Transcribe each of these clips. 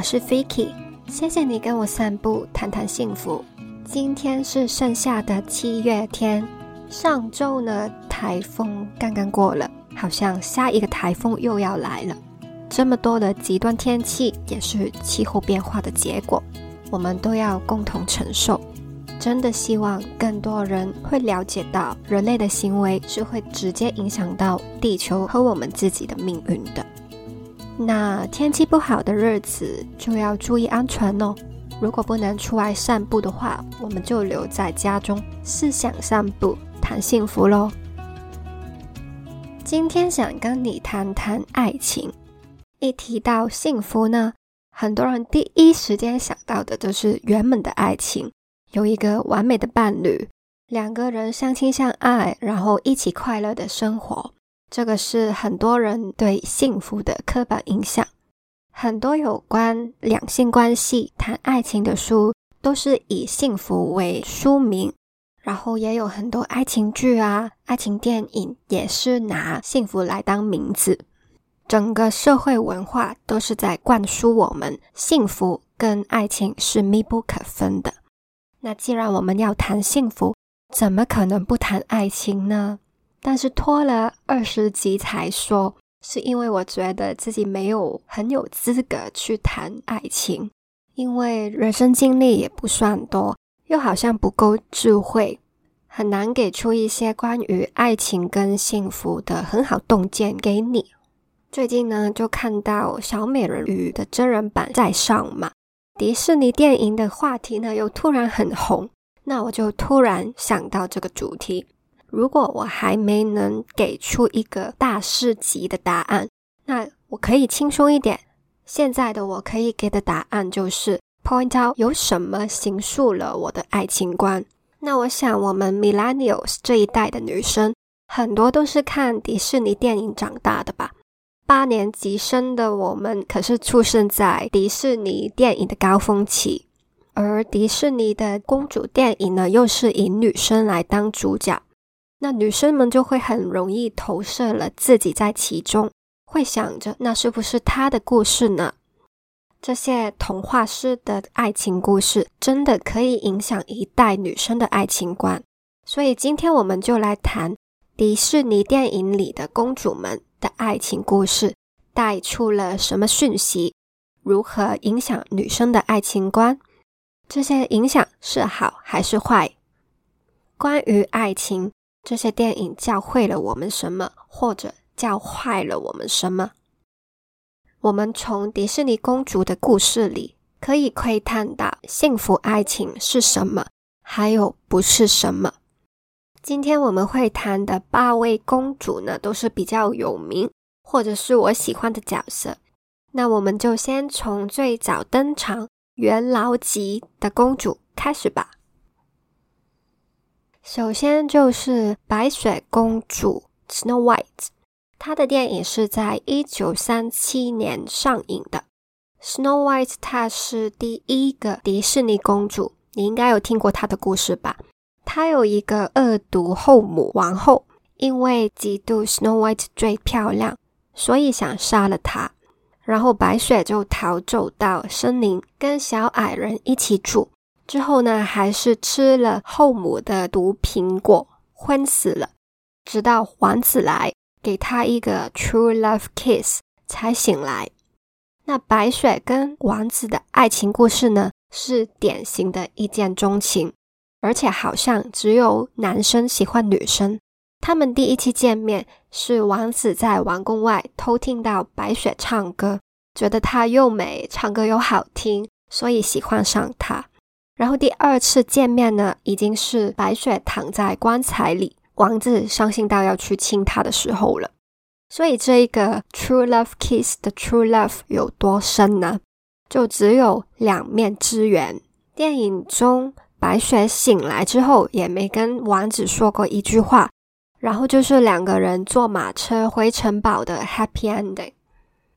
我是 Vicky，谢谢你跟我散步，谈谈幸福。今天是盛夏的七月天，上周呢台风刚刚过了，好像下一个台风又要来了。这么多的极端天气也是气候变化的结果，我们都要共同承受。真的希望更多人会了解到，人类的行为是会直接影响到地球和我们自己的命运的。那天气不好的日子就要注意安全哦。如果不能出外散步的话，我们就留在家中，思想散步，谈幸福喽。今天想跟你谈谈爱情。一提到幸福呢，很多人第一时间想到的就是圆满的爱情。有一个完美的伴侣，两个人相亲相爱，然后一起快乐的生活，这个是很多人对幸福的刻板印象。很多有关两性关系、谈爱情的书都是以幸福为书名，然后也有很多爱情剧啊、爱情电影也是拿幸福来当名字。整个社会文化都是在灌输我们，幸福跟爱情是密不可分的。那既然我们要谈幸福，怎么可能不谈爱情呢？但是拖了二十集才说，是因为我觉得自己没有很有资格去谈爱情，因为人生经历也不算多，又好像不够智慧，很难给出一些关于爱情跟幸福的很好洞见给你。最近呢，就看到小美人鱼的真人版在上嘛。迪士尼电影的话题呢，又突然很红，那我就突然想到这个主题。如果我还没能给出一个大师级的答案，那我可以轻松一点。现在的我可以给的答案就是 point out 有什么形塑了我的爱情观。那我想，我们 millennials 这一代的女生，很多都是看迪士尼电影长大的吧。八年级生的我们可是出生在迪士尼电影的高峰期，而迪士尼的公主电影呢，又是以女生来当主角，那女生们就会很容易投射了自己在其中，会想着那是不是她的故事呢？这些童话式的爱情故事真的可以影响一代女生的爱情观，所以今天我们就来谈迪士尼电影里的公主们。的爱情故事带出了什么讯息？如何影响女生的爱情观？这些影响是好还是坏？关于爱情，这些电影教会了我们什么，或者教坏了我们什么？我们从迪士尼公主的故事里可以窥探到幸福爱情是什么，还有不是什么。今天我们会谈的八位公主呢，都是比较有名或者是我喜欢的角色。那我们就先从最早登场元老级的公主开始吧。首先就是白雪公主 Snow White，她的电影是在一九三七年上映的。Snow White 她是第一个迪士尼公主，你应该有听过她的故事吧？她有一个恶毒后母王后，因为嫉妒 Snow White 最漂亮，所以想杀了她。然后白雪就逃走到森林，跟小矮人一起住。之后呢，还是吃了后母的毒苹果，昏死了。直到王子来给她一个 true love kiss，才醒来。那白雪跟王子的爱情故事呢，是典型的一见钟情。而且好像只有男生喜欢女生。他们第一次见面是王子在王宫外偷听到白雪唱歌，觉得她又美，唱歌又好听，所以喜欢上她。然后第二次见面呢，已经是白雪躺在棺材里，王子伤心到要去亲她的时候了。所以这一个 true love kiss 的 true love 有多深呢？就只有两面之缘。电影中。白雪醒来之后也没跟王子说过一句话，然后就是两个人坐马车回城堡的 happy ending。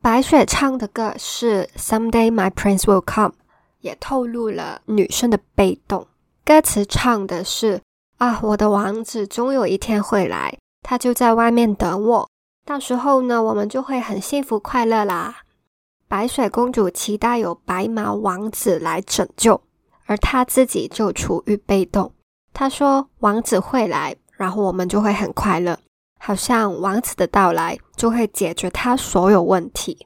白雪唱的歌是 Someday My Prince Will Come，也透露了女生的被动。歌词唱的是啊，我的王子终有一天会来，他就在外面等我，到时候呢，我们就会很幸福快乐啦。白雪公主期待有白马王子来拯救，而她自己就处于被动。她说：“王子会来，然后我们就会很快乐，好像王子的到来就会解决她所有问题。”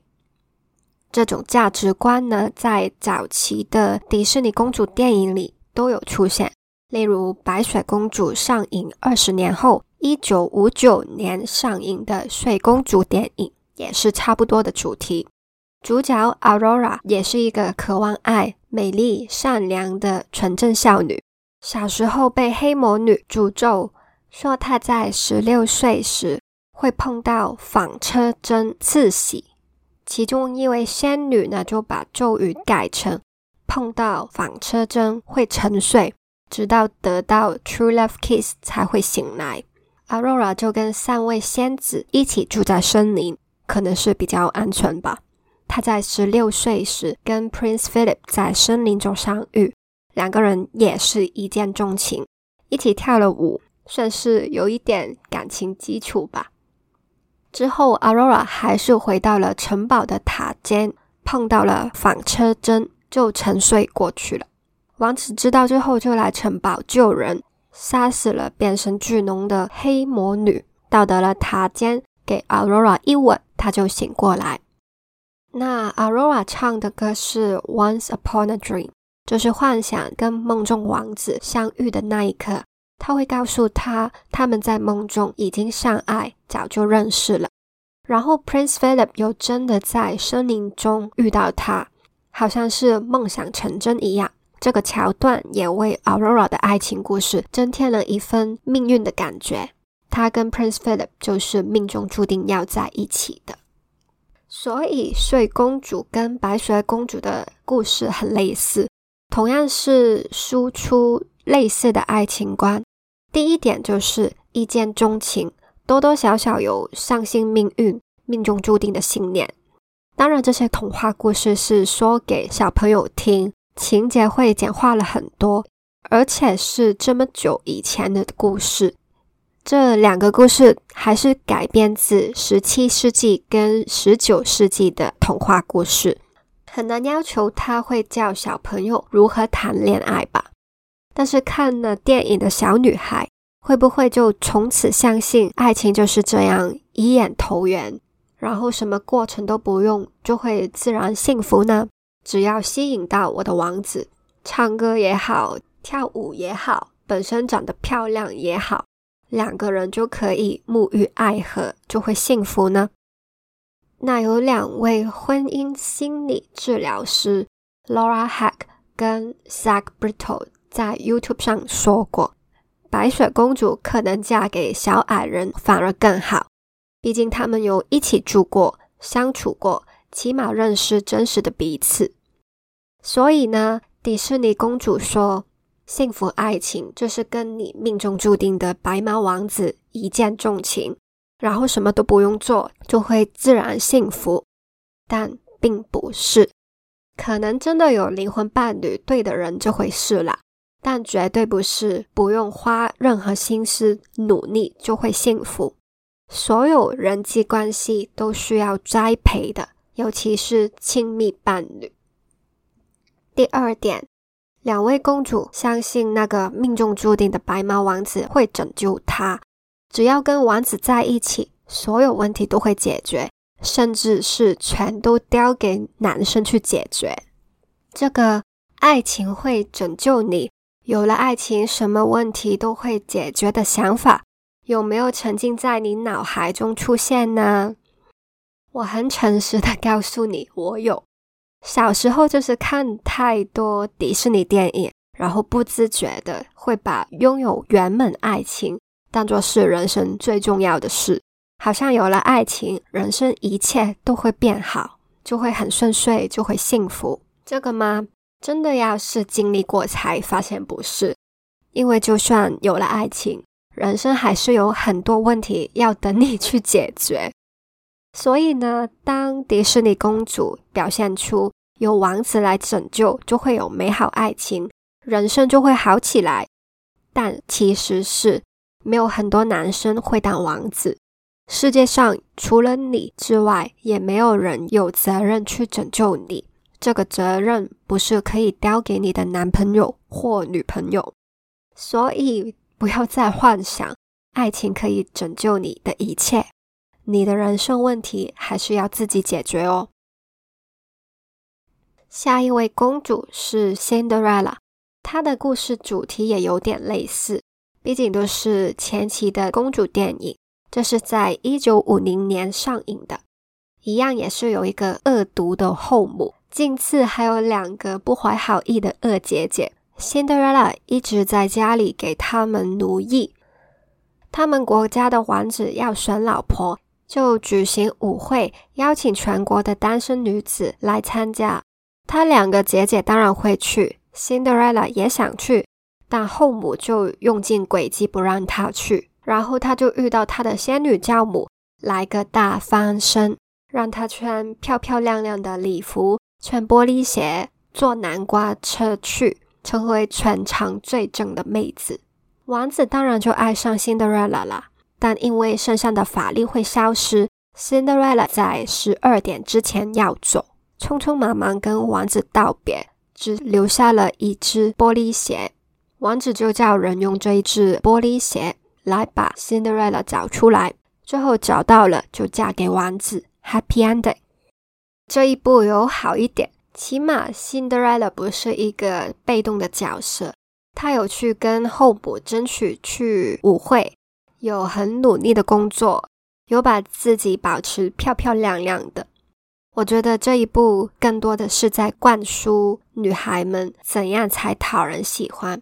这种价值观呢，在早期的迪士尼公主电影里都有出现，例如《白雪公主》上映二十年后，一九五九年上映的《睡公主》电影，也是差不多的主题。主角 Aurora 也是一个渴望爱、美丽、善良的纯真少女。小时候被黑魔女诅咒，说她在十六岁时会碰到纺车针刺洗。其中一位仙女呢，就把咒语改成碰到纺车针会沉睡，直到得到 true love kiss 才会醒来。Aurora 就跟三位仙子一起住在森林，可能是比较安全吧。他在十六岁时跟 Prince Philip 在森林中相遇，两个人也是一见钟情，一起跳了舞，算是有一点感情基础吧。之后，Aurora 还是回到了城堡的塔尖，碰到了纺车针，就沉睡过去了。王子知道之后，就来城堡救人，杀死了变身巨龙的黑魔女，到达了塔尖，给 Aurora 一吻，他就醒过来。那 Aurora 唱的歌是《Once Upon a Dream》，就是幻想跟梦中王子相遇的那一刻，他会告诉他他们在梦中已经相爱，早就认识了。然后 Prince Philip 又真的在森林中遇到他，好像是梦想成真一样。这个桥段也为 Aurora 的爱情故事增添了一份命运的感觉。他跟 Prince Philip 就是命中注定要在一起的。所以，睡公主跟白雪公主的故事很类似，同样是输出类似的爱情观。第一点就是一见钟情，多多少少有相信命运、命中注定的信念。当然，这些童话故事是说给小朋友听，情节会简化了很多，而且是这么久以前的故事。这两个故事还是改编自十七世纪跟十九世纪的童话故事，很难要求他会教小朋友如何谈恋爱吧。但是看了电影的小女孩，会不会就从此相信爱情就是这样一眼投缘，然后什么过程都不用就会自然幸福呢？只要吸引到我的王子，唱歌也好，跳舞也好，本身长得漂亮也好。两个人就可以沐浴爱河，就会幸福呢？那有两位婚姻心理治疗师 Laura Hack 跟 Zach Brittle 在 YouTube 上说过，白雪公主可能嫁给小矮人反而更好，毕竟他们有一起住过、相处过，起码认识真实的彼此。所以呢，迪士尼公主说。幸福爱情就是跟你命中注定的白马王子一见钟情，然后什么都不用做就会自然幸福，但并不是。可能真的有灵魂伴侣，对的人这回事啦，但绝对不是不用花任何心思努力就会幸福。所有人际关系都需要栽培的，尤其是亲密伴侣。第二点。两位公主相信那个命中注定的白马王子会拯救她，只要跟王子在一起，所有问题都会解决，甚至是全都交给男生去解决。这个爱情会拯救你，有了爱情，什么问题都会解决的想法，有没有沉浸在你脑海中出现呢？我很诚实的告诉你，我有。小时候就是看太多迪士尼电影，然后不自觉的会把拥有圆满爱情当做是人生最重要的事，好像有了爱情，人生一切都会变好，就会很顺遂，就会幸福。这个吗？真的要是经历过才发现不是，因为就算有了爱情，人生还是有很多问题要等你去解决。所以呢，当迪士尼公主表现出有王子来拯救，就会有美好爱情，人生就会好起来。但其实是没有很多男生会当王子，世界上除了你之外，也没有人有责任去拯救你。这个责任不是可以丢给你的男朋友或女朋友，所以不要再幻想爱情可以拯救你的一切。你的人生问题还是要自己解决哦。下一位公主是 Cinderella，她的故事主题也有点类似，毕竟都是前期的公主电影。这是在一九五零年上映的，一样也是有一个恶毒的后母，近次还有两个不怀好意的恶姐姐。Cinderella 一直在家里给他们奴役。他们国家的王子要选老婆，就举行舞会，邀请全国的单身女子来参加。他两个姐姐当然会去，Cinderella 也想去，但后母就用尽诡计不让她去。然后他就遇到他的仙女教母，来个大翻身，让他穿漂漂亮亮的礼服，穿玻璃鞋，坐南瓜车去，成为全场最正的妹子。王子当然就爱上 Cinderella 了，但因为身上的法力会消失，Cinderella 在十二点之前要走，匆匆忙忙跟王子道别，只留下了一只玻璃鞋。王子就叫人用这一只玻璃鞋。来把 Cinderella 找出来，最后找到了就嫁给王子，Happy Ending。这一步有好一点，起码 Cinderella 不是一个被动的角色，她有去跟后母争取去舞会，有很努力的工作，有把自己保持漂漂亮亮的。我觉得这一步更多的是在灌输女孩们怎样才讨人喜欢。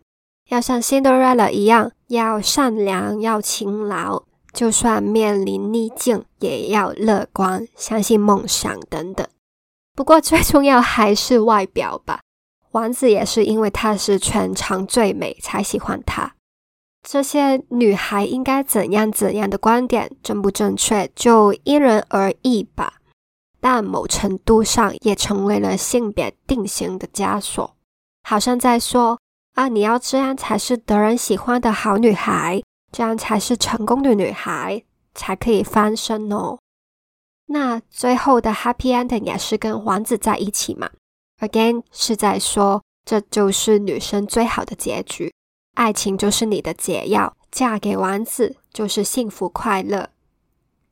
要像 Cinderella 一样，要善良，要勤劳，就算面临逆境，也要乐观，相信梦想等等。不过最重要还是外表吧。王子也是因为她是全场最美才喜欢她。这些女孩应该怎样怎样的观点正不正确，就因人而异吧。但某程度上也成为了性别定型的枷锁，好像在说。啊！你要这样才是得人喜欢的好女孩，这样才是成功的女孩，才可以翻身哦。那最后的 happy ending 也是跟王子在一起嘛？Again 是在说，这就是女生最好的结局，爱情就是你的解药，嫁给王子就是幸福快乐。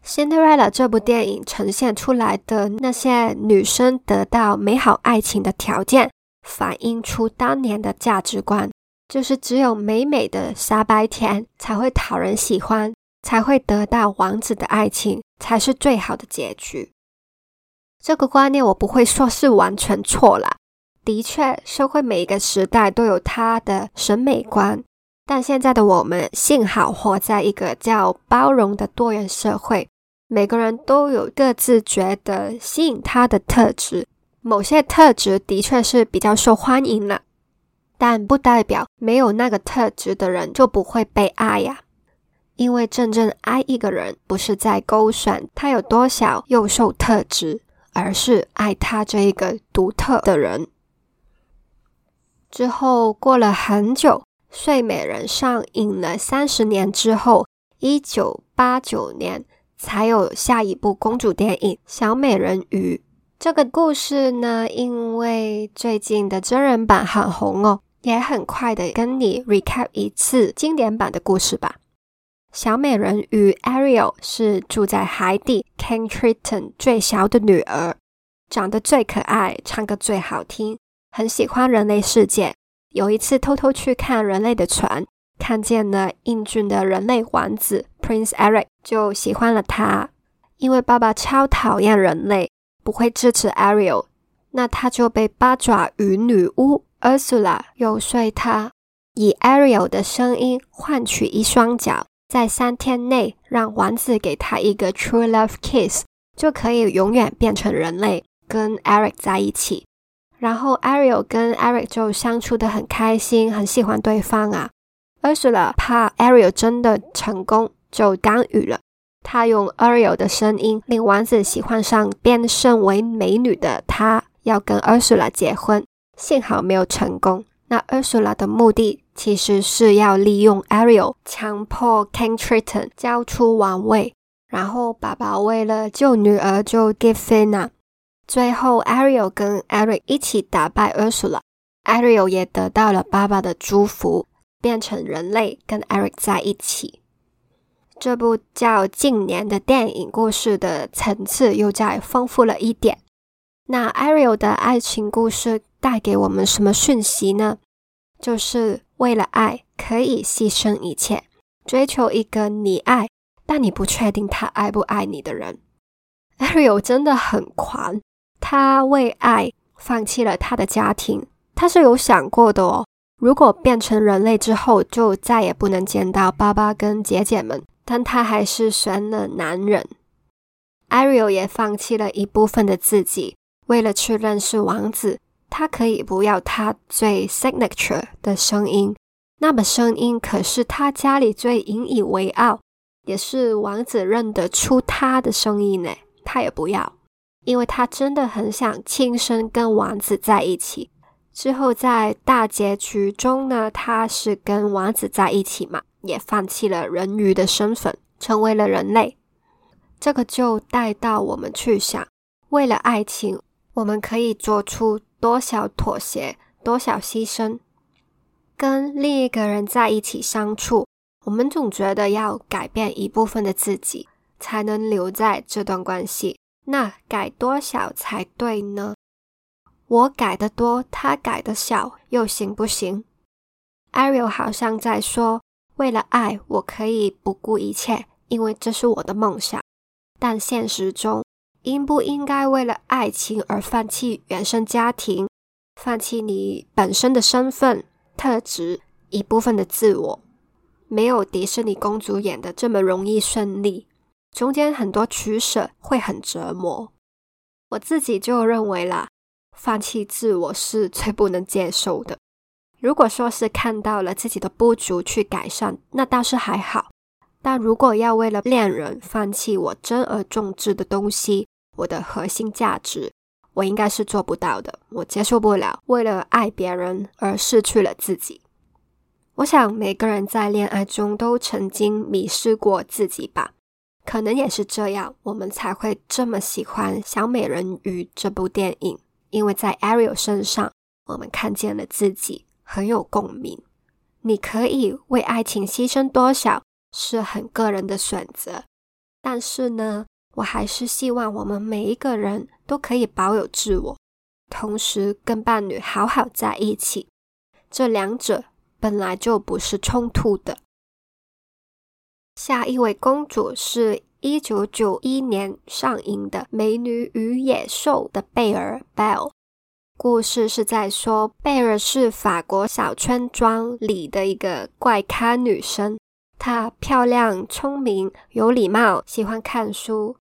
Cinderella 这部电影呈现出来的那些女生得到美好爱情的条件。反映出当年的价值观，就是只有美美的傻白甜才会讨人喜欢，才会得到王子的爱情，才是最好的结局。这个观念我不会说是完全错啦，的确，社会每一个时代都有它的审美观，但现在的我们幸好活在一个叫包容的多元社会，每个人都有各自觉得吸引他的特质。某些特质的确是比较受欢迎了，但不代表没有那个特质的人就不会被爱呀。因为真正爱一个人，不是在勾选他有多少优秀特质，而是爱他这一个独特的人。之后过了很久，《睡美人》上映了三十年之后，一九八九年才有下一部公主电影《小美人鱼》。这个故事呢，因为最近的真人版很红哦，也很快的跟你 recap 一次经典版的故事吧。小美人鱼 Ariel 是住在海底 King Triton 最小的女儿，长得最可爱，唱歌最好听，很喜欢人类世界。有一次偷偷去看人类的船，看见了英俊的人类王子 Prince Eric，就喜欢了他。因为爸爸超讨厌人类。不会支持 Ariel，那他就被八爪鱼女巫 Ursula 游说他，以 Ariel 的声音换取一双脚，在三天内让王子给他一个 True Love Kiss，就可以永远变成人类，跟 Eric 在一起。然后 Ariel 跟 Eric 就相处的很开心，很喜欢对方啊。Ursula 怕 Ariel 真的成功，就干预了。他用 Ariel 的声音令王子喜欢上变身为美女的他，要跟 Ursula 结婚。幸好没有成功。那 Ursula 的目的其实是要利用 Ariel 强迫 King Triton 交出王位，然后爸爸为了救女儿就 give in 了。最后，Ariel 跟 Eric 一起打败 Ursula，Ariel 也得到了爸爸的祝福，变成人类，跟 Eric 在一起。这部叫《近年》的电影故事的层次又再丰富了一点。那 Ariel 的爱情故事带给我们什么讯息呢？就是为了爱可以牺牲一切，追求一个你爱但你不确定他爱不爱你的人。Ariel 真的很狂，他为爱放弃了他的家庭，他是有想过的哦。如果变成人类之后，就再也不能见到爸爸跟姐姐们。但他还是选了男人。Ariel 也放弃了一部分的自己，为了去认识王子。他可以不要他最 signature 的声音，那么声音可是他家里最引以为傲，也是王子认得出他的声音呢。他也不要，因为他真的很想亲身跟王子在一起。之后在大结局中呢，他是跟王子在一起嘛。也放弃了人鱼的身份，成为了人类。这个就带到我们去想：为了爱情，我们可以做出多少妥协，多少牺牲？跟另一个人在一起相处，我们总觉得要改变一部分的自己，才能留在这段关系。那改多少才对呢？我改的多，他改的少，又行不行？Ariel 好像在说。为了爱，我可以不顾一切，因为这是我的梦想。但现实中，应不应该为了爱情而放弃原生家庭，放弃你本身的身份、特质、一部分的自我？没有迪士尼公主演的这么容易顺利，中间很多取舍会很折磨。我自己就认为啦，放弃自我是最不能接受的。如果说是看到了自己的不足去改善，那倒是还好。但如果要为了恋人放弃我珍而重之的东西，我的核心价值，我应该是做不到的。我接受不了为了爱别人而失去了自己。我想每个人在恋爱中都曾经迷失过自己吧，可能也是这样，我们才会这么喜欢《小美人鱼》这部电影，因为在 Ariel 身上，我们看见了自己。很有共鸣。你可以为爱情牺牲多少，是很个人的选择。但是呢，我还是希望我们每一个人都可以保有自我，同时跟伴侣好好在一起。这两者本来就不是冲突的。下一位公主是一九九一年上映的《美女与野兽》的贝尔。故事是在说，贝尔是法国小村庄里的一个怪咖女生。她漂亮、聪明、有礼貌，喜欢看书。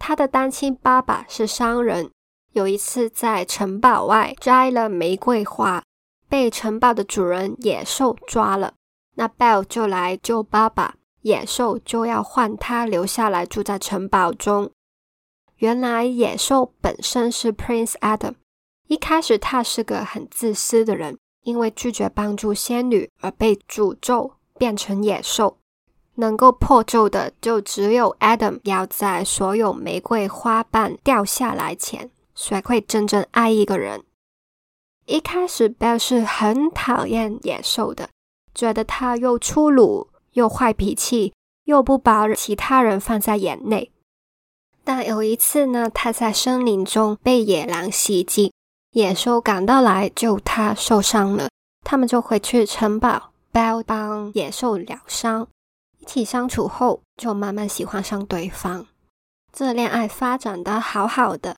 他的单亲爸爸是商人。有一次在城堡外摘了玫瑰花，被城堡的主人野兽抓了。那 Bell 就来救爸爸，野兽就要换他留下来住在城堡中。原来野兽本身是 Prince Adam。一开始他是个很自私的人，因为拒绝帮助仙女而被诅咒变成野兽。能够破咒的就只有 Adam，要在所有玫瑰花瓣掉下来前，才会真正爱一个人。一开始 Bell 是很讨厌野兽的，觉得他又粗鲁又坏脾气，又不把其他人放在眼内。但有一次呢，他在森林中被野狼袭击。野兽赶到来救他，受伤了。他们就回去城堡，Bell 帮野兽疗伤。一起相处后，就慢慢喜欢上对方。这恋爱发展的好好的。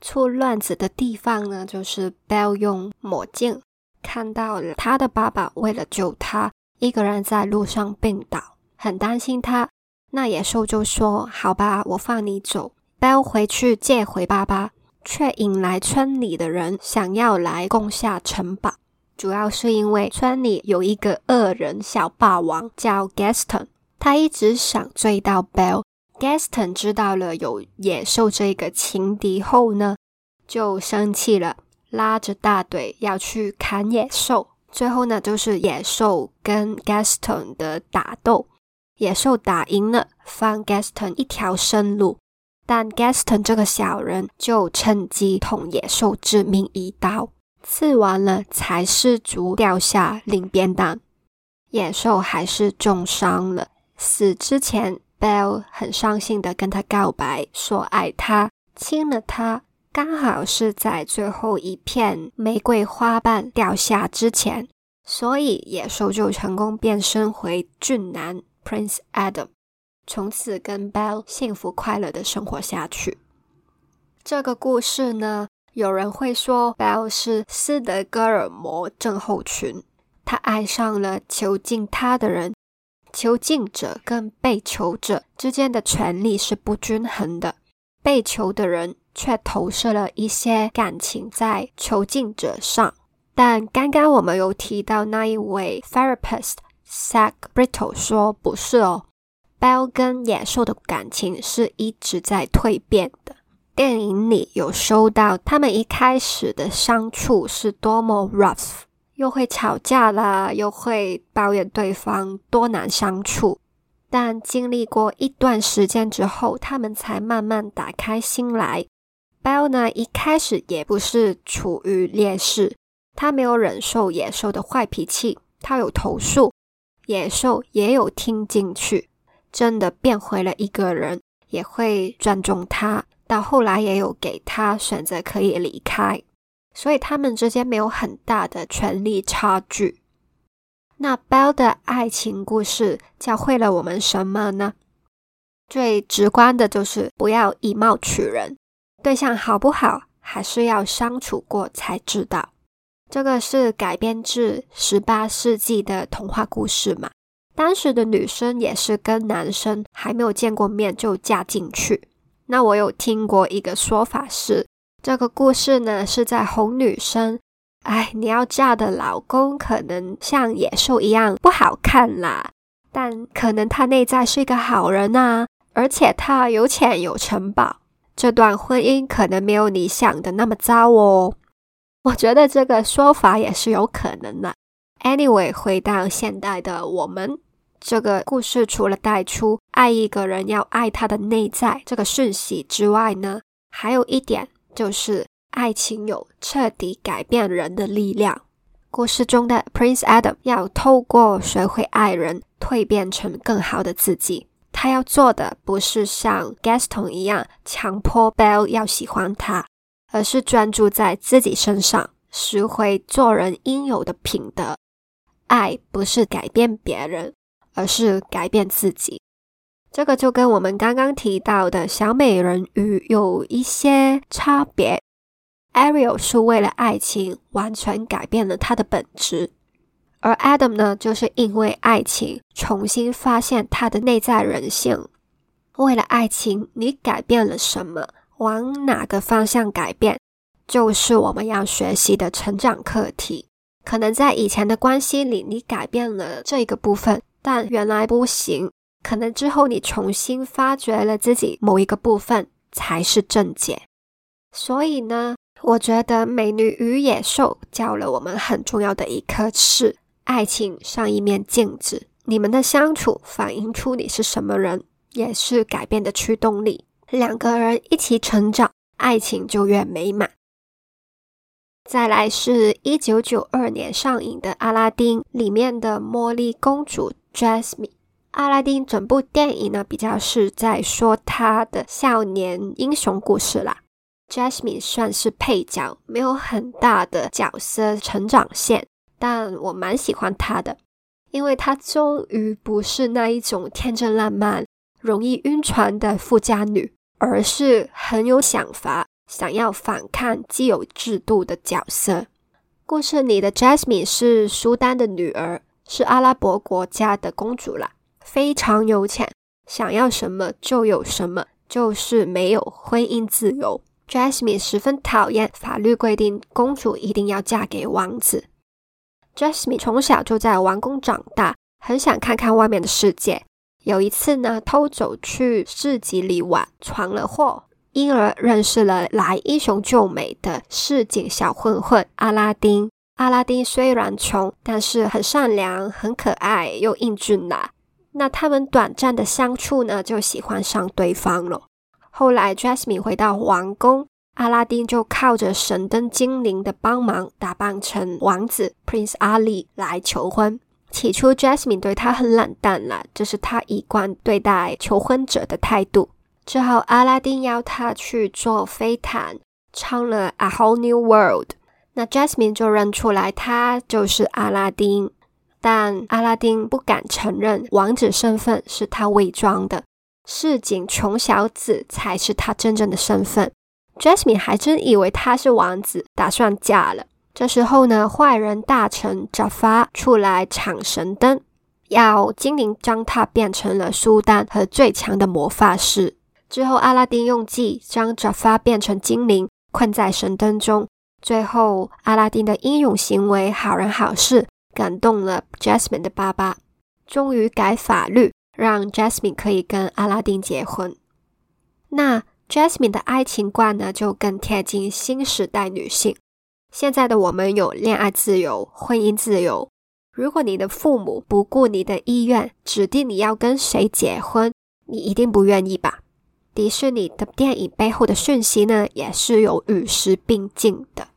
出乱子的地方呢，就是 Bell 用魔镜看到了他的爸爸为了救他，一个人在路上病倒，很担心他。那野兽就说：“好吧，我放你走。Bell 回去借回爸爸。却引来村里的人想要来攻下城堡，主要是因为村里有一个恶人小霸王叫 Gaston，他一直想追到 Bell。Gaston 知道了有野兽这个情敌后呢，就生气了，拉着大队要去砍野兽。最后呢，就是野兽跟 Gaston 的打斗。野兽打赢了，放 Gaston 一条生路。但 Gaston 这个小人就趁机捅野兽致命一刀，刺完了才失足掉下领便当，野兽还是重伤了。死之前，Bell 很伤心的跟他告白，说爱他，亲了他。刚好是在最后一片玫瑰花瓣掉下之前，所以野兽就成功变身回俊男 Prince Adam，从此跟 Bell 幸福快乐的生活下去。这个故事呢，有人会说 Bell 是斯德哥尔摩症候群，他爱上了囚禁他的人，囚禁者跟被囚者之间的权利是不均衡的，被囚的人。却投射了一些感情在囚禁者上，但刚刚我们有提到那一位 therapist Zach Brittle 说不是哦，Bell 跟野兽的感情是一直在蜕变的。电影里有收到他们一开始的相处是多么 rough，又会吵架啦，又会抱怨对方多难相处，但经历过一段时间之后，他们才慢慢打开心来。Bell 呢，一开始也不是处于劣势，他没有忍受野兽的坏脾气，他有投诉，野兽也有听进去，真的变回了一个人，也会尊重他。到后来也有给他选择可以离开，所以他们之间没有很大的权力差距。那 Bell 的爱情故事教会了我们什么呢？最直观的就是不要以貌取人。对象好不好，还是要相处过才知道。这个是改编自十八世纪的童话故事嘛？当时的女生也是跟男生还没有见过面就嫁进去。那我有听过一个说法是，这个故事呢是在哄女生，哎，你要嫁的老公可能像野兽一样不好看啦，但可能他内在是一个好人啊，而且他有钱有城堡。这段婚姻可能没有你想的那么糟哦，我觉得这个说法也是有可能的。Anyway，回到现代的我们，这个故事除了带出爱一个人要爱他的内在这个讯息之外呢，还有一点就是爱情有彻底改变人的力量。故事中的 Prince Adam 要透过学会爱人，蜕变成更好的自己。他要做的不是像 Gaston 一样强迫 Bell 要喜欢他，而是专注在自己身上，拾回做人应有的品德。爱不是改变别人，而是改变自己。这个就跟我们刚刚提到的小美人鱼有一些差别。Ariel 是为了爱情，完全改变了他的本质。而 Adam 呢，就是因为爱情重新发现他的内在人性。为了爱情，你改变了什么？往哪个方向改变？就是我们要学习的成长课题。可能在以前的关系里，你改变了这个部分，但原来不行。可能之后你重新发掘了自己某一个部分，才是正解。所以呢，我觉得《美女与野兽》教了我们很重要的一课是。爱情像一面镜子，你们的相处反映出你是什么人，也是改变的驱动力。两个人一起成长，爱情就越美满。再来是一九九二年上映的《阿拉丁》里面的茉莉公主 Jasmine。阿拉丁整部电影呢，比较是在说她的少年英雄故事啦。Jasmine 算是配角，没有很大的角色成长线。但我蛮喜欢她的，因为她终于不是那一种天真烂漫、容易晕船的富家女，而是很有想法、想要反抗既有制度的角色。故事里的 Jasmine 是苏丹的女儿，是阿拉伯国家的公主啦，非常有钱，想要什么就有什么，就是没有婚姻自由。Jasmine 十分讨厌法律规定公主一定要嫁给王子。Jasmine 从小就在王宫长大，很想看看外面的世界。有一次呢，偷走去市集里玩，闯了祸，因而认识了来英雄救美的市井小混混阿拉丁。阿拉丁虽然穷，但是很善良、很可爱又英俊呐。那他们短暂的相处呢，就喜欢上对方了。后来，Jasmine 回到王宫，阿拉丁就靠着神灯精灵的帮忙，打扮成王子 Prince Ali 来求婚。起初，Jasmine 对他很冷淡了，这是他一贯对待求婚者的态度。之后，阿拉丁邀他去做飞毯，唱了《A Whole New World》，那 Jasmine 就认出来他就是阿拉丁。但阿拉丁不敢承认王子身份是他伪装的，市井穷小子才是他真正的身份。Jasmine 还真以为他是王子，打算嫁了。这时候呢，坏人大臣扎法出来抢神灯，要精灵将他变成了苏丹和最强的魔法师。之后，阿拉丁用计将扎法变成精灵，困在神灯中。最后，阿拉丁的英勇行为，好人好事。感动了 Jasmine 的爸爸，终于改法律，让 Jasmine 可以跟阿拉丁结婚。那 Jasmine 的爱情观呢，就更贴近新时代女性。现在的我们有恋爱自由、婚姻自由。如果你的父母不顾你的意愿，指定你要跟谁结婚，你一定不愿意吧？迪士尼的电影背后的讯息呢，也是有与时并进的。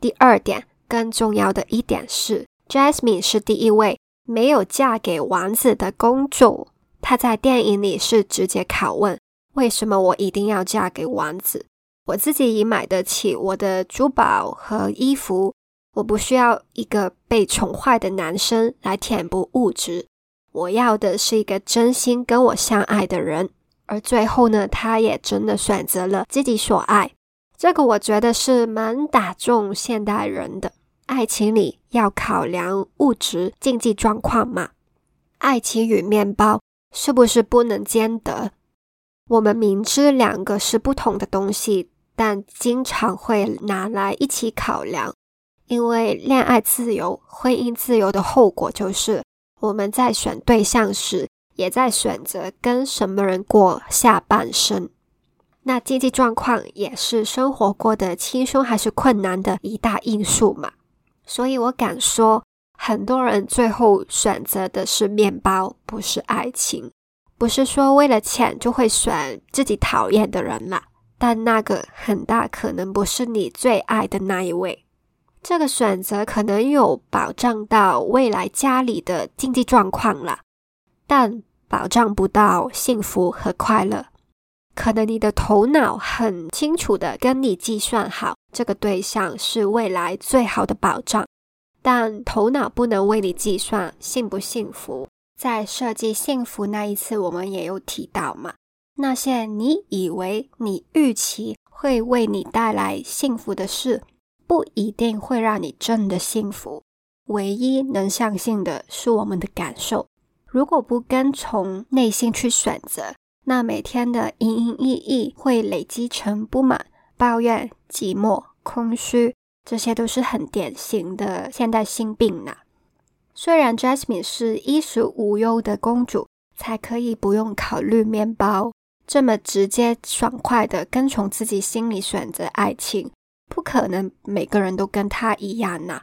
第二点。更重要的一点是，Jasmine 是第一位没有嫁给王子的公主。她在电影里是直接拷问：“为什么我一定要嫁给王子？我自己已买得起我的珠宝和衣服，我不需要一个被宠坏的男生来填补物质。我要的是一个真心跟我相爱的人。”而最后呢，她也真的选择了自己所爱。这个我觉得是蛮打中现代人的。爱情里要考量物质经济状况嘛？爱情与面包是不是不能兼得？我们明知两个是不同的东西，但经常会拿来一起考量。因为恋爱自由、婚姻自由的后果就是，我们在选对象时，也在选择跟什么人过下半生。那经济状况也是生活过得轻松还是困难的一大因素嘛？所以我敢说，很多人最后选择的是面包，不是爱情。不是说为了钱就会选自己讨厌的人啦，但那个很大可能不是你最爱的那一位。这个选择可能有保障到未来家里的经济状况啦，但保障不到幸福和快乐。可能你的头脑很清楚的跟你计算好，这个对象是未来最好的保障，但头脑不能为你计算幸不幸福。在设计幸福那一次，我们也有提到嘛，那些你以为你预期会为你带来幸福的事，不一定会让你真的幸福。唯一能相信的是我们的感受，如果不跟从内心去选择。那每天的营营役役会累积成不满、抱怨、寂寞、空虚，这些都是很典型的现代心病呢。虽然 Jasmine 是衣食无忧的公主，才可以不用考虑面包，这么直接爽快的跟从自己心里选择爱情，不可能每个人都跟她一样呐。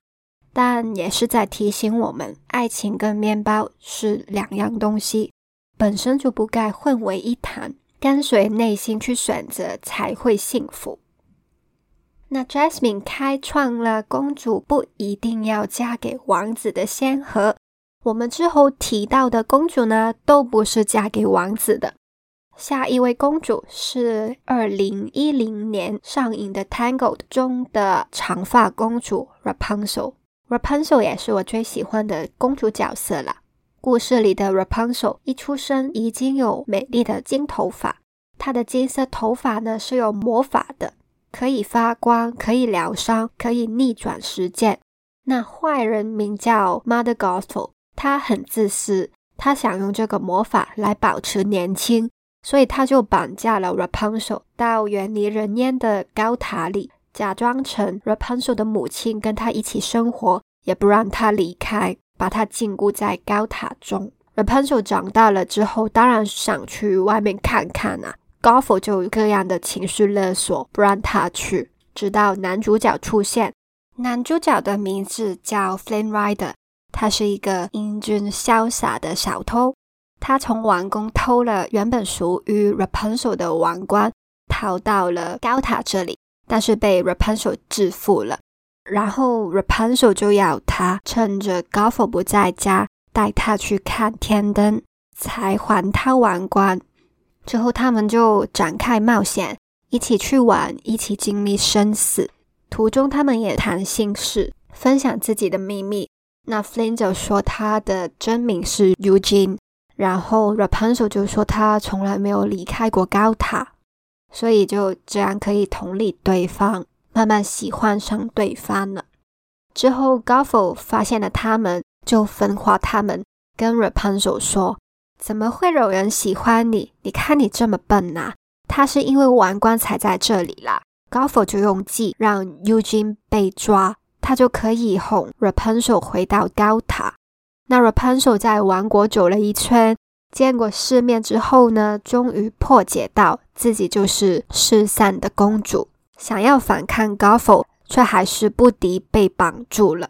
但也是在提醒我们，爱情跟面包是两样东西。本身就不该混为一谈，跟随内心去选择才会幸福。那 Jasmine 开创了公主不一定要嫁给王子的先河。我们之后提到的公主呢，都不是嫁给王子的。下一位公主是二零一零年上映的《Tangled》中的长发公主 Rapunzel。Rapunzel 也是我最喜欢的公主角色了。故事里的 Rapunzel 一出生已经有美丽的金头发，她的金色头发呢是有魔法的，可以发光，可以疗伤，可以逆转时间。那坏人名叫 Mother Gothel，他很自私，他想用这个魔法来保持年轻，所以他就绑架了 Rapunzel 到远离人烟的高塔里，假装成 Rapunzel 的母亲跟他一起生活，也不让他离开。把他禁锢在高塔中。Rapunzel 长大了之后，当然想去外面看看啊。高否就有各样的情绪勒索，不让他去。直到男主角出现，男主角的名字叫 Flame Rider，他是一个英俊潇洒的小偷，他从王宫偷了原本属于 Rapunzel 的王冠，逃到了高塔这里，但是被 Rapunzel 制服了。然后 Rapunzel 就要他趁着 Goffo 不在家，带他去看天灯，才还他王冠。之后他们就展开冒险，一起去玩，一起经历生死。途中他们也谈心事，分享自己的秘密。那 Flynn 就说他的真名是 Eugene，然后 Rapunzel 就说他从来没有离开过高塔，所以就这样可以同理对方。慢慢喜欢上对方了。之后 g o f f 发现了他们，就分化他们，跟 Rapunzel 说：“怎么会有人喜欢你？你看你这么笨呐！他是因为王冠才在这里啦。” g o f f 就用计让 Eugene 被抓，他就可以哄 Rapunzel 回到高塔。那 Rapunzel 在王国走了一圈，见过世面之后呢，终于破解到自己就是失散的公主。想要反抗 g o f f 却还是不敌被绑住了。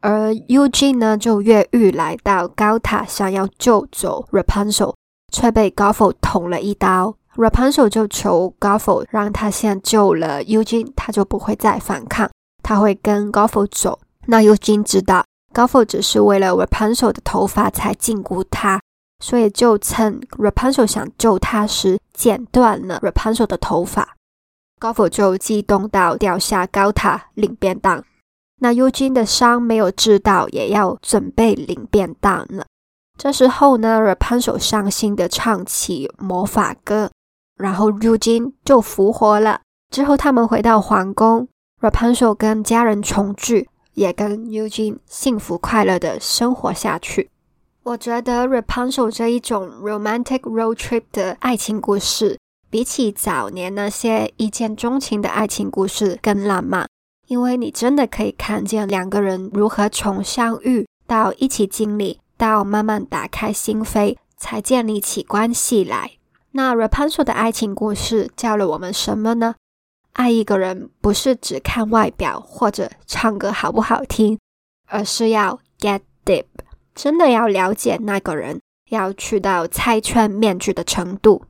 而 Eugene 呢，就越狱来到高塔，想要救走 Rapunzel，却被 g o f f 捅了一刀。Rapunzel 就求 g o f f 让他先救了 Eugene，他就不会再反抗，他会跟 g o f f 走。那 Eugene 知道 g o f f 只是为了 Rapunzel 的头发才禁锢他，所以就趁 Rapunzel 想救他时，剪断了 Rapunzel 的头发。高否就激动到掉下高塔领便当，那尤金的伤没有治到，也要准备领便当了。这时候呢，Rapunzel 伤心的唱起魔法歌，然后尤金就复活了。之后他们回到皇宫，Rapunzel 跟家人重聚，也跟尤金幸福快乐的生活下去。我觉得 Rapunzel 这一种 romantic road trip 的爱情故事。比起早年那些一见钟情的爱情故事更浪漫，因为你真的可以看见两个人如何从相遇到一起经历，到慢慢打开心扉，才建立起关系来。那 Rapunzel 的爱情故事教了我们什么呢？爱一个人不是只看外表或者唱歌好不好听，而是要 get deep，真的要了解那个人，要去到拆穿面具的程度。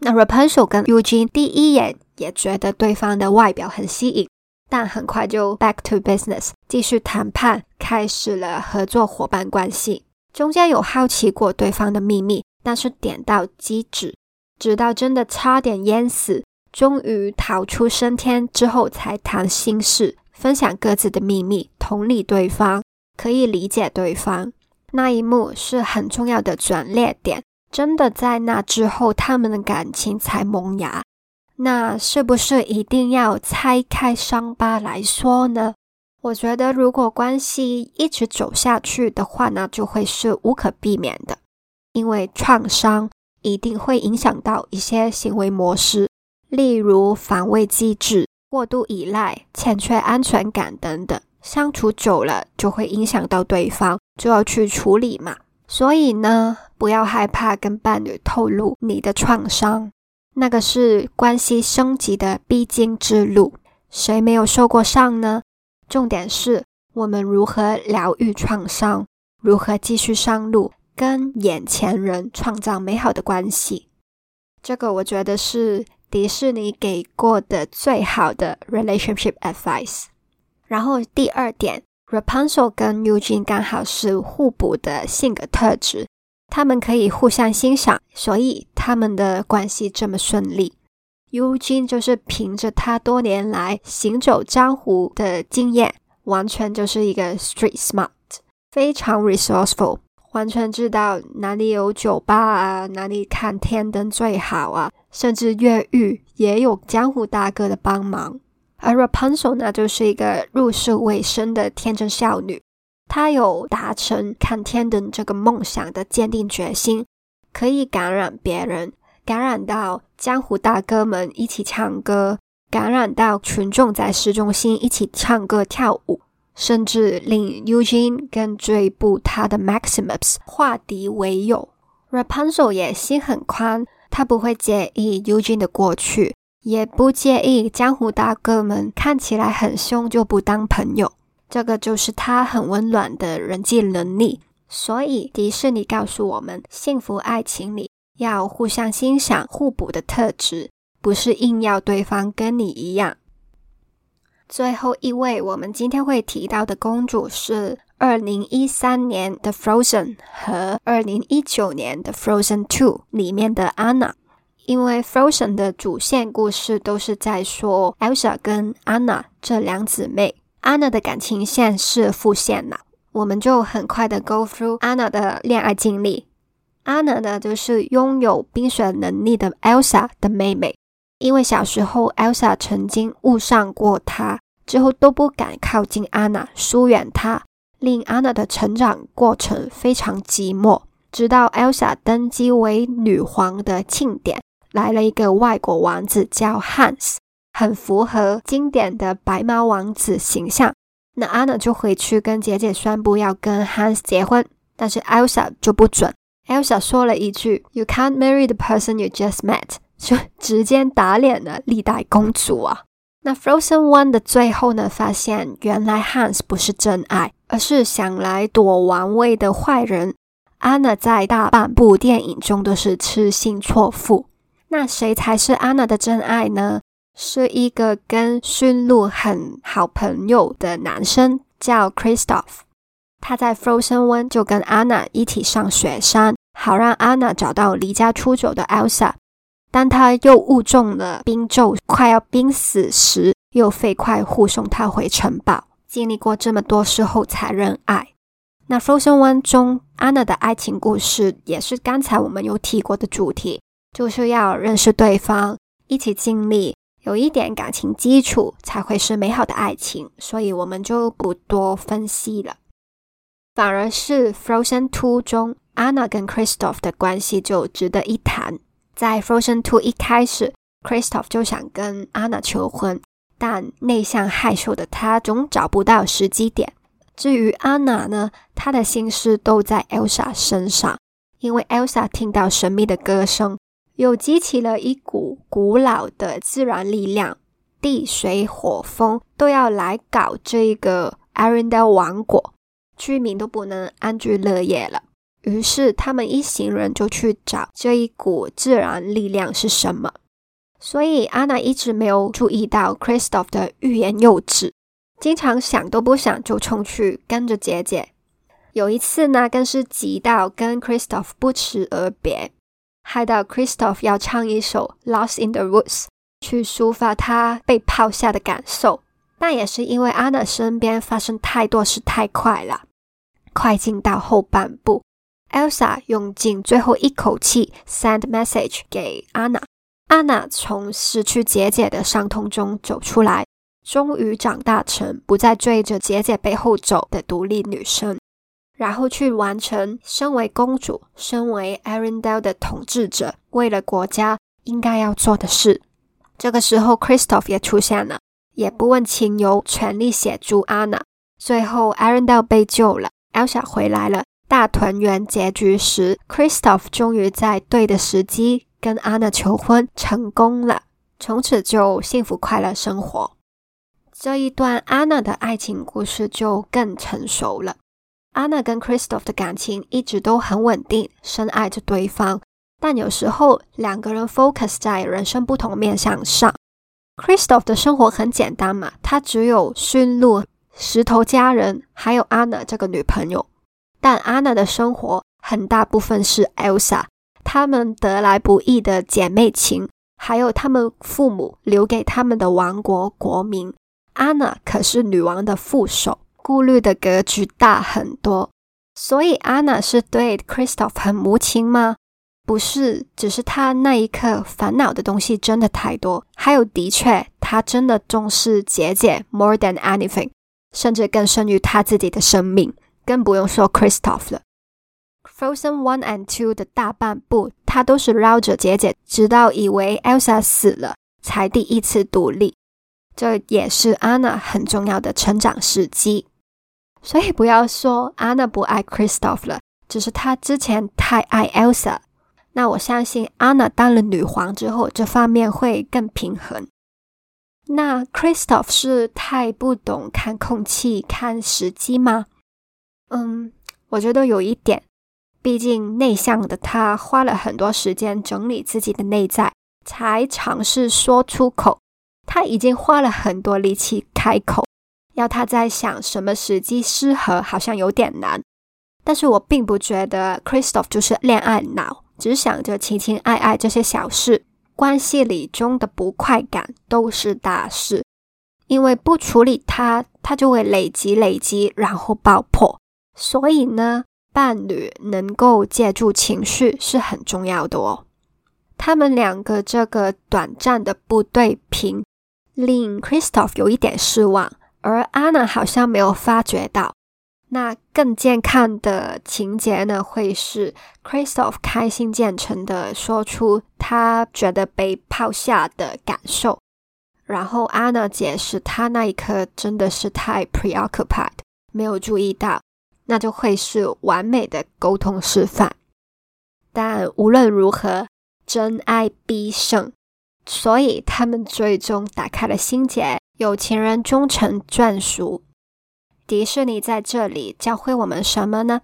那 Rapunzel 跟 Eugene 第一眼也觉得对方的外表很吸引，但很快就 back to business，继续谈判，开始了合作伙伴关系。中间有好奇过对方的秘密，但是点到即止，直到真的差点淹死，终于逃出升天之后，才谈心事，分享各自的秘密，同理对方，可以理解对方。那一幕是很重要的转捩点。真的在那之后，他们的感情才萌芽。那是不是一定要拆开伤疤来说呢？我觉得，如果关系一直走下去的话，那就会是无可避免的。因为创伤一定会影响到一些行为模式，例如防卫机制、过度依赖、欠缺安全感等等。相处久了，就会影响到对方，就要去处理嘛。所以呢，不要害怕跟伴侣透露你的创伤，那个是关系升级的必经之路。谁没有受过伤呢？重点是我们如何疗愈创伤，如何继续上路，跟眼前人创造美好的关系。这个我觉得是迪士尼给过的最好的 relationship advice。然后第二点。Rapunzel 跟 Eugene 刚好是互补的性格特质，他们可以互相欣赏，所以他们的关系这么顺利。Eugene 就是凭着他多年来行走江湖的经验，完全就是一个 street smart，非常 resourceful，完全知道哪里有酒吧啊，哪里看天灯最好啊，甚至越狱也有江湖大哥的帮忙。而 Rapunzel 呢，就是一个入世未深的天真少女，他有达成看天灯这个梦想的坚定决心，可以感染别人，感染到江湖大哥们一起唱歌，感染到群众在市中心一起唱歌跳舞，甚至令 Eugene 跟追捕他的 Maximus 化敌为友。Rapunzel 也心很宽，他不会介意 Eugene 的过去。也不介意江湖大哥们看起来很凶就不当朋友，这个就是她很温暖的人际能力。所以迪士尼告诉我们，幸福爱情里要互相欣赏、互补的特质，不是硬要对方跟你一样。最后一位，我们今天会提到的公主是二零一三年的《Frozen》和二零一九年的《Frozen Two》里面的 Anna。因为《Frozen》的主线故事都是在说 Elsa 跟 Anna 这两姊妹，Anna 的感情线是复线了。我们就很快的 go through Anna 的恋爱经历。Anna 呢，就是拥有冰雪能力的 Elsa 的妹妹。因为小时候 Elsa 曾经误伤过她，之后都不敢靠近 Anna，疏远她，令 Anna 的成长过程非常寂寞。直到 Elsa 登基为女皇的庆典，来了一个外国王子叫 Hans，很符合经典的白马王子形象。那 Anna 就回去跟姐姐宣布要跟 Hans 结婚，但是 Elsa 就不准。Elsa 说了一句：“You can't marry the person you just met。”就直接打脸了历代公主啊！那 Frozen One 的最后呢，发现原来 Hans 不是真爱，而是想来夺王位的坏人。Anna 在大半部电影中都是痴心错付。那谁才是 Anna 的真爱呢？是一个跟驯鹿很好朋友的男生，叫 Christoph。他在 Frozen One 就跟 Anna 一起上雪山，好让 Anna 找到离家出走的 Elsa。当他又误中了冰咒，快要冰死时，又飞快护送他回城堡。经历过这么多事后才认爱。那 Frozen One 中 Anna 的爱情故事，也是刚才我们有提过的主题，就是要认识对方，一起经历。有一点感情基础才会是美好的爱情，所以我们就不多分析了。反而是《Frozen Two》中，Anna 跟 Christoph 的关系就值得一谈。在《Frozen Two》一开始，Christoph 就想跟 Anna 求婚，但内向害羞的他总找不到时机点。至于 Anna 呢，她的心思都在 Elsa 身上，因为 Elsa 听到神秘的歌声。又激起了一股古老的自然力量，地、水、火、风都要来搞这个 Airenda 王国，居民都不能安居乐业了。于是他们一行人就去找这一股自然力量是什么。所以安娜一直没有注意到 Christoph 的欲言又止，经常想都不想就冲去跟着姐姐。有一次呢，更是急到跟 Christoph 不辞而别。害到 Christoph 要唱一首《Lost in the Woods》去抒发他被抛下的感受，但也是因为 Anna 身边发生太多事太快了。快进到后半部，Elsa 用尽最后一口气 send message 给 Anna。Anna 从失去姐姐的伤痛中走出来，终于长大成不再追着姐姐背后走的独立女生。然后去完成身为公主、身为 Arundel 的统治者，为了国家应该要做的事。这个时候，Christoph 也出现了，也不问情由，全力协助 Anna。最后，Arundel 被救了，Elsa 回来了，大团圆结局时，Christoph 终于在对的时机跟 Anna 求婚成功了，从此就幸福快乐生活。这一段 Anna 的爱情故事就更成熟了。安娜跟 Christoph 的感情一直都很稳定，深爱着对方。但有时候两个人 focus 在人生不同面向上。Christoph 的生活很简单嘛，他只有驯鹿、石头家人，还有 Anna 这个女朋友。但 Anna 的生活很大部分是 Elsa，他们得来不易的姐妹情，还有他们父母留给他们的王国国民。Anna 可是女王的副手。顾虑的格局大很多，所以 Anna 是对 Christoph 很无情吗？不是，只是他那一刻烦恼的东西真的太多。还有，的确，他真的重视姐姐 more than anything，甚至更胜于他自己的生命。更不用说 Christoph 了。Frozen One and Two 的大半部，他都是绕着姐姐，直到以为 Elsa 死了，才第一次独立。这也是 Anna 很重要的成长时机。所以不要说 Anna 不爱 Christoph 了，只是她之前太爱 Elsa。那我相信 Anna 当了女皇之后，这方面会更平衡。那 Christoph 是太不懂看空气、看时机吗？嗯，我觉得有一点。毕竟内向的他花了很多时间整理自己的内在，才尝试说出口。他已经花了很多力气开口，要他在想什么时机适合，好像有点难。但是我并不觉得 Christophe 就是恋爱脑，只想着情情爱爱这些小事，关系里中的不快感都是大事，因为不处理它，它就会累积累积，然后爆破。所以呢，伴侣能够借助情绪是很重要的哦。他们两个这个短暂的不对平，令 Christophe 有一点失望，而 Anna 好像没有发觉到。那更健康的情节呢，会是 Christoph 开心见诚的说出他觉得被抛下的感受，然后 Anna 解释他那一刻真的是太 preoccupied，没有注意到，那就会是完美的沟通示范。但无论如何，真爱必胜，所以他们最终打开了心结，有情人终成眷属。迪士尼在这里教会我们什么呢？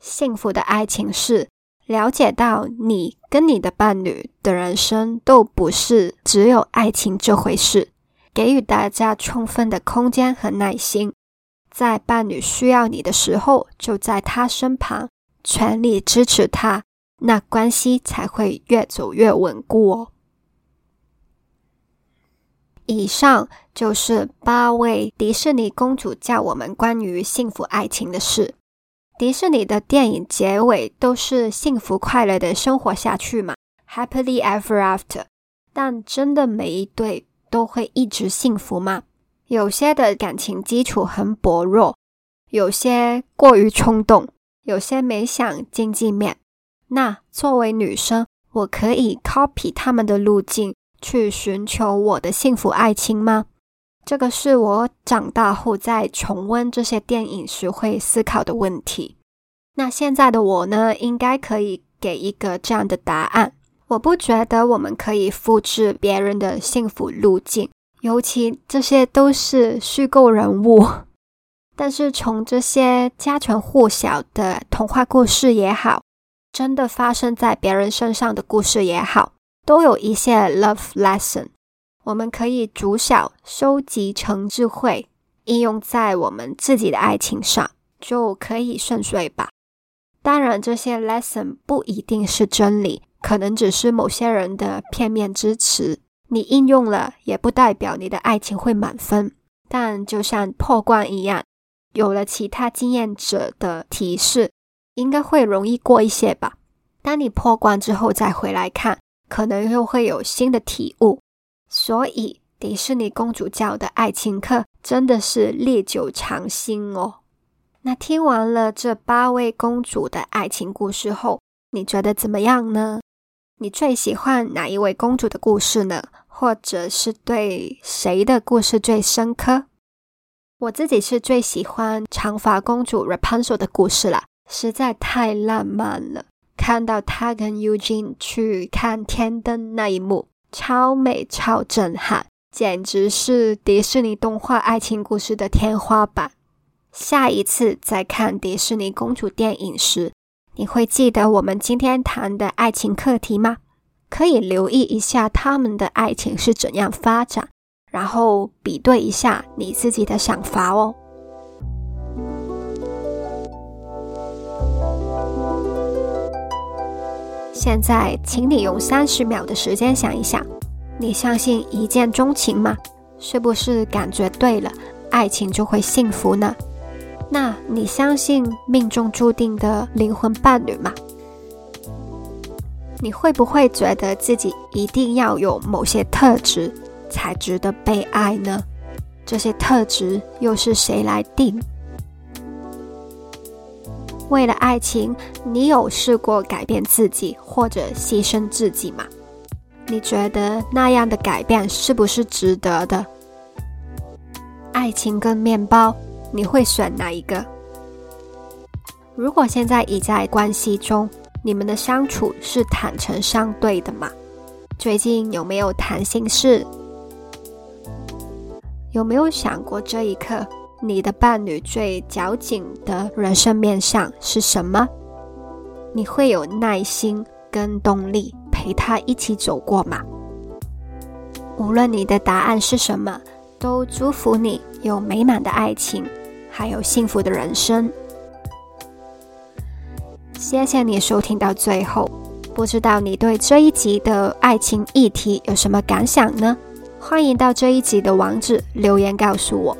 幸福的爱情是了解到你跟你的伴侣的人生都不是只有爱情这回事，给予大家充分的空间和耐心，在伴侣需要你的时候就在他身旁，全力支持他，那关系才会越走越稳固哦。以上就是八位迪士尼公主教我们关于幸福爱情的事。迪士尼的电影结尾都是幸福快乐的生活下去嘛，Happily ever after。但真的每一对都会一直幸福吗？有些的感情基础很薄弱，有些过于冲动，有些没想经济面。那作为女生，我可以 copy 他们的路径。去寻求我的幸福爱情吗？这个是我长大后在重温这些电影时会思考的问题。那现在的我呢，应该可以给一个这样的答案。我不觉得我们可以复制别人的幸福路径，尤其这些都是虚构人物。但是从这些家传户晓的童话故事也好，真的发生在别人身上的故事也好。都有一些 love lesson，我们可以逐小收集成智慧，应用在我们自己的爱情上，就可以顺遂吧。当然，这些 lesson 不一定是真理，可能只是某些人的片面之词。你应用了，也不代表你的爱情会满分。但就像破关一样，有了其他经验者的提示，应该会容易过一些吧。当你破关之后再回来看。可能又会有新的体悟，所以迪士尼公主教的爱情课真的是历久常新哦。那听完了这八位公主的爱情故事后，你觉得怎么样呢？你最喜欢哪一位公主的故事呢？或者是对谁的故事最深刻？我自己是最喜欢长发公主 Rapunzel 的故事了，实在太浪漫了。看到他跟 Eugene 去看天灯那一幕，超美超震撼，简直是迪士尼动画爱情故事的天花板。下一次再看迪士尼公主电影时，你会记得我们今天谈的爱情课题吗？可以留意一下他们的爱情是怎样发展，然后比对一下你自己的想法哦。现在，请你用三十秒的时间想一想：你相信一见钟情吗？是不是感觉对了，爱情就会幸福呢？那你相信命中注定的灵魂伴侣吗？你会不会觉得自己一定要有某些特质才值得被爱呢？这些特质又是谁来定？为了爱情，你有试过改变自己或者牺牲自己吗？你觉得那样的改变是不是值得的？爱情跟面包，你会选哪一个？如果现在已在关系中，你们的相处是坦诚相对的吗？最近有没有谈心事？有没有想过这一刻，你的伴侣最矫情的人生面相是什么？你会有耐心跟动力陪他一起走过吗？无论你的答案是什么，都祝福你有美满的爱情，还有幸福的人生。谢谢你收听到最后，不知道你对这一集的爱情议题有什么感想呢？欢迎到这一集的网址留言告诉我，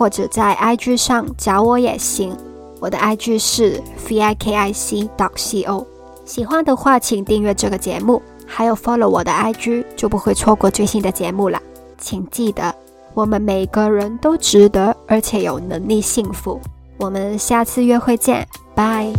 或者在 IG 上找我也行。我的 IG 是 v i k i c d o c o。喜欢的话，请订阅这个节目，还有 follow 我的 IG，就不会错过最新的节目了。请记得，我们每个人都值得，而且有能力幸福。我们下次约会见，拜。